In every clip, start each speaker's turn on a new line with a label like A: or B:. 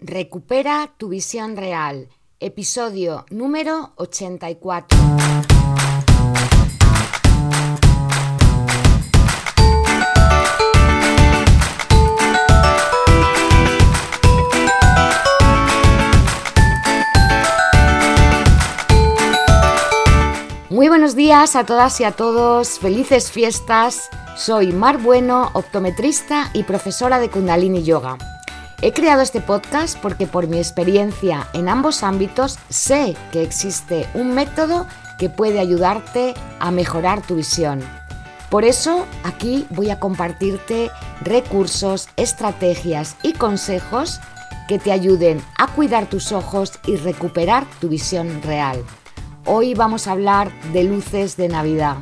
A: Recupera tu visión real, episodio número 84. Muy buenos días a todas y a todos, felices fiestas. Soy Mar Bueno, optometrista y profesora de Kundalini Yoga. He creado este podcast porque por mi experiencia en ambos ámbitos sé que existe un método que puede ayudarte a mejorar tu visión. Por eso aquí voy a compartirte recursos, estrategias y consejos que te ayuden a cuidar tus ojos y recuperar tu visión real. Hoy vamos a hablar de luces de Navidad.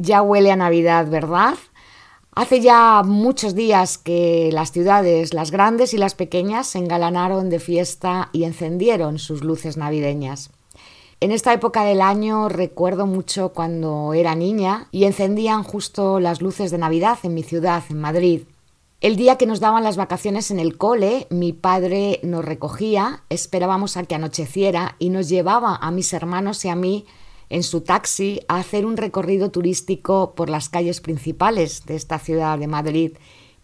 A: Ya huele a Navidad, ¿verdad? Hace ya muchos días que las ciudades, las grandes y las pequeñas, se engalanaron de fiesta y encendieron sus luces navideñas. En esta época del año recuerdo mucho cuando era niña y encendían justo las luces de Navidad en mi ciudad, en Madrid. El día que nos daban las vacaciones en el cole, mi padre nos recogía, esperábamos a que anocheciera y nos llevaba a mis hermanos y a mí en su taxi a hacer un recorrido turístico por las calles principales de esta ciudad de Madrid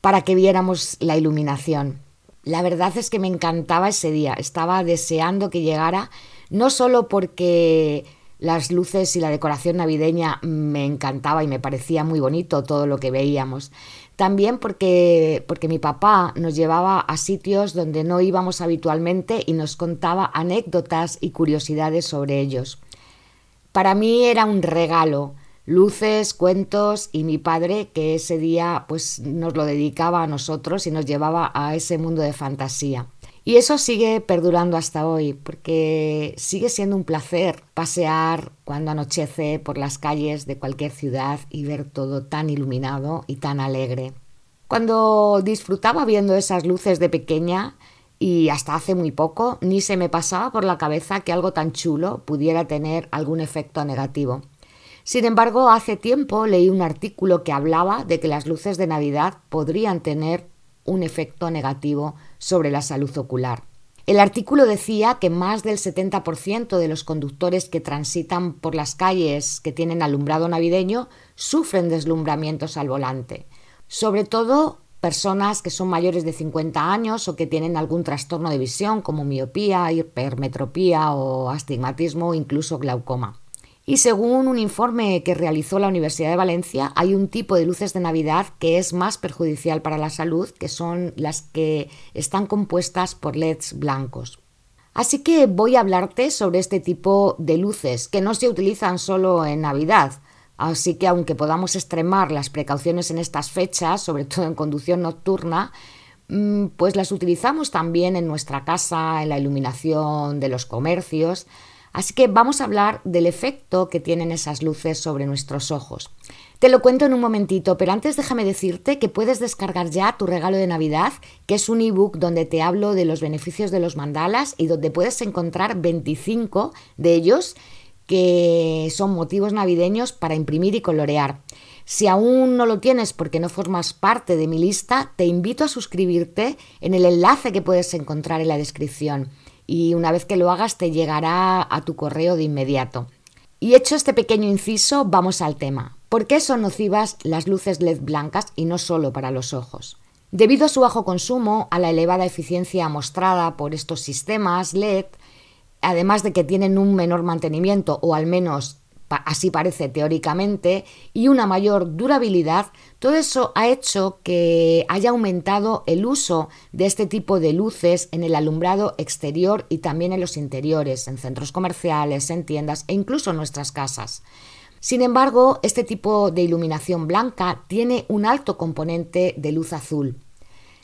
A: para que viéramos la iluminación. La verdad es que me encantaba ese día, estaba deseando que llegara, no solo porque las luces y la decoración navideña me encantaba y me parecía muy bonito todo lo que veíamos, también porque, porque mi papá nos llevaba a sitios donde no íbamos habitualmente y nos contaba anécdotas y curiosidades sobre ellos. Para mí era un regalo, luces, cuentos y mi padre que ese día pues nos lo dedicaba a nosotros y nos llevaba a ese mundo de fantasía. Y eso sigue perdurando hasta hoy, porque sigue siendo un placer pasear cuando anochece por las calles de cualquier ciudad y ver todo tan iluminado y tan alegre. Cuando disfrutaba viendo esas luces de pequeña, y hasta hace muy poco ni se me pasaba por la cabeza que algo tan chulo pudiera tener algún efecto negativo. Sin embargo, hace tiempo leí un artículo que hablaba de que las luces de Navidad podrían tener un efecto negativo sobre la salud ocular. El artículo decía que más del 70% de los conductores que transitan por las calles que tienen alumbrado navideño sufren deslumbramientos al volante, sobre todo personas que son mayores de 50 años o que tienen algún trastorno de visión como miopía, hipermetropía o astigmatismo o incluso glaucoma. Y según un informe que realizó la Universidad de Valencia, hay un tipo de luces de Navidad que es más perjudicial para la salud, que son las que están compuestas por LEDs blancos. Así que voy a hablarte sobre este tipo de luces que no se utilizan solo en Navidad, Así que aunque podamos extremar las precauciones en estas fechas, sobre todo en conducción nocturna, mm, pues las utilizamos también en nuestra casa, en la iluminación de los comercios. Así que vamos a hablar del efecto que tienen esas luces sobre nuestros ojos. Te lo cuento en un momentito, pero antes déjame decirte que puedes descargar ya tu regalo de Navidad, que es un ebook donde te hablo de los beneficios de los mandalas y donde puedes encontrar 25 de ellos que son motivos navideños para imprimir y colorear. Si aún no lo tienes porque no formas parte de mi lista, te invito a suscribirte en el enlace que puedes encontrar en la descripción y una vez que lo hagas te llegará a tu correo de inmediato. Y hecho este pequeño inciso, vamos al tema. ¿Por qué son nocivas las luces LED blancas y no solo para los ojos? Debido a su bajo consumo, a la elevada eficiencia mostrada por estos sistemas LED, además de que tienen un menor mantenimiento, o al menos así parece teóricamente, y una mayor durabilidad, todo eso ha hecho que haya aumentado el uso de este tipo de luces en el alumbrado exterior y también en los interiores, en centros comerciales, en tiendas e incluso en nuestras casas. Sin embargo, este tipo de iluminación blanca tiene un alto componente de luz azul.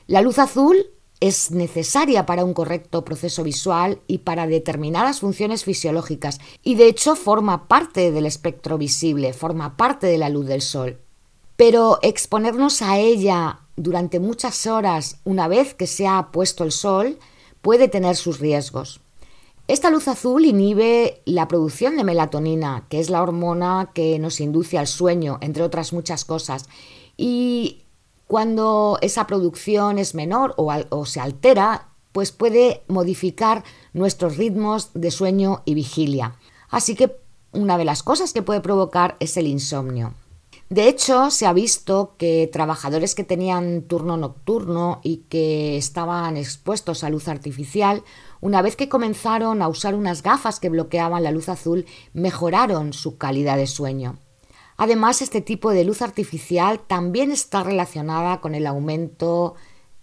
A: La luz azul es necesaria para un correcto proceso visual y para determinadas funciones fisiológicas y de hecho forma parte del espectro visible, forma parte de la luz del sol. Pero exponernos a ella durante muchas horas una vez que se ha puesto el sol puede tener sus riesgos. Esta luz azul inhibe la producción de melatonina, que es la hormona que nos induce al sueño, entre otras muchas cosas. Y cuando esa producción es menor o, se altera, pues puede modificar nuestros ritmos de sueño y vigilia. Así que una de las cosas que puede provocar es el insomnio. De hecho, se ha visto que trabajadores que tenían turno nocturno y que estaban expuestos a luz artificial, una vez que comenzaron a usar unas gafas que bloqueaban la luz azul, mejoraron su calidad de sueño. Además, este tipo de luz artificial también está relacionada con el aumento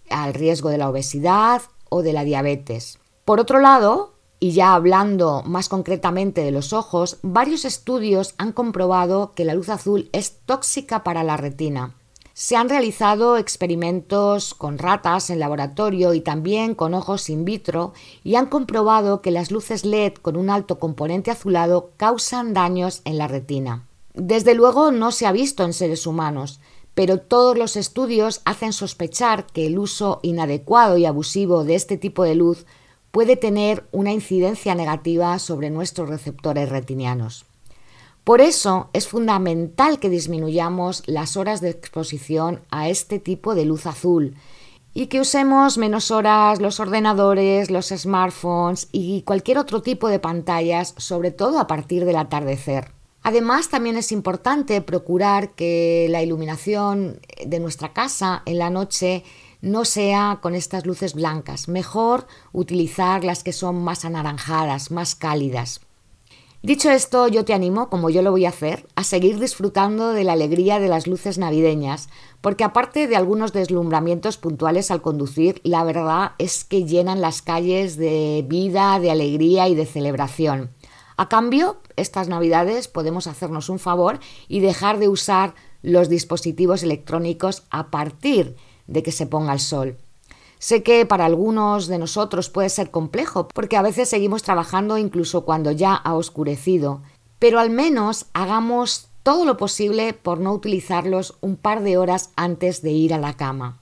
A: al riesgo de la obesidad o de la diabetes. Por otro lado, y ya hablando más concretamente de los ojos, varios estudios han comprobado que la luz azul es tóxica para la retina. Se han realizado experimentos con ratas en laboratorio y también con ojos in vitro y han comprobado que las luces LED con un alto componente azulado causan daños en la retina. Desde luego no se ha visto en seres humanos, pero todos los estudios hacen sospechar que el uso inadecuado y abusivo de este tipo de luz puede tener una incidencia negativa sobre nuestros receptores retinianos. Por eso es fundamental que disminuyamos las horas de exposición a este tipo de luz azul y que usemos menos horas los ordenadores, los smartphones y cualquier otro tipo de pantallas, sobre todo a partir del atardecer. Además, también es importante procurar que la iluminación de nuestra casa en la noche no sea con estas luces blancas. Mejor utilizar las que son más anaranjadas, más cálidas. Dicho esto, yo te animo, como yo lo voy a hacer, a seguir disfrutando de la alegría de las luces navideñas, porque aparte de algunos deslumbramientos puntuales al conducir, la verdad es que llenan las calles de vida, de alegría y de celebración. A cambio, estas navidades podemos hacernos un favor y dejar de usar los dispositivos electrónicos a partir de que se ponga el sol. Sé que para algunos de nosotros puede ser complejo, porque a veces seguimos trabajando incluso cuando ya ha oscurecido, pero al menos hagamos todo lo posible por no utilizarlos un par de horas antes de ir a la cama.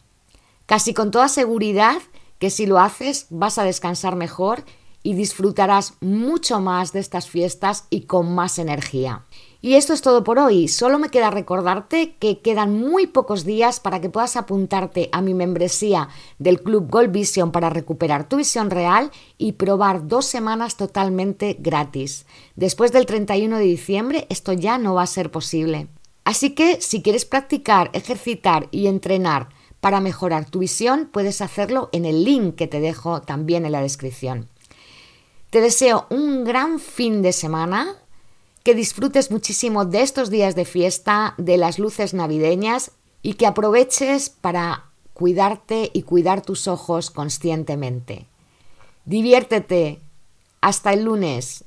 A: Casi con toda seguridad que si lo haces vas a descansar mejor y disfrutarás mucho más de estas fiestas y con más energía. Y esto es todo por hoy. Solo me queda recordarte que quedan muy pocos días para que puedas apuntarte a mi membresía del Club Gold Vision para recuperar tu visión real y probar dos semanas totalmente gratis. Después del 31 de diciembre esto ya no va a ser posible. Así que si quieres practicar, ejercitar y entrenar para mejorar tu visión, puedes hacerlo en el link que te dejo también en la descripción. Te deseo un gran fin de semana que disfrutes muchísimo de estos días de fiesta, de las luces navideñas y que aproveches para cuidarte y cuidar tus ojos conscientemente. Diviértete. Hasta el lunes.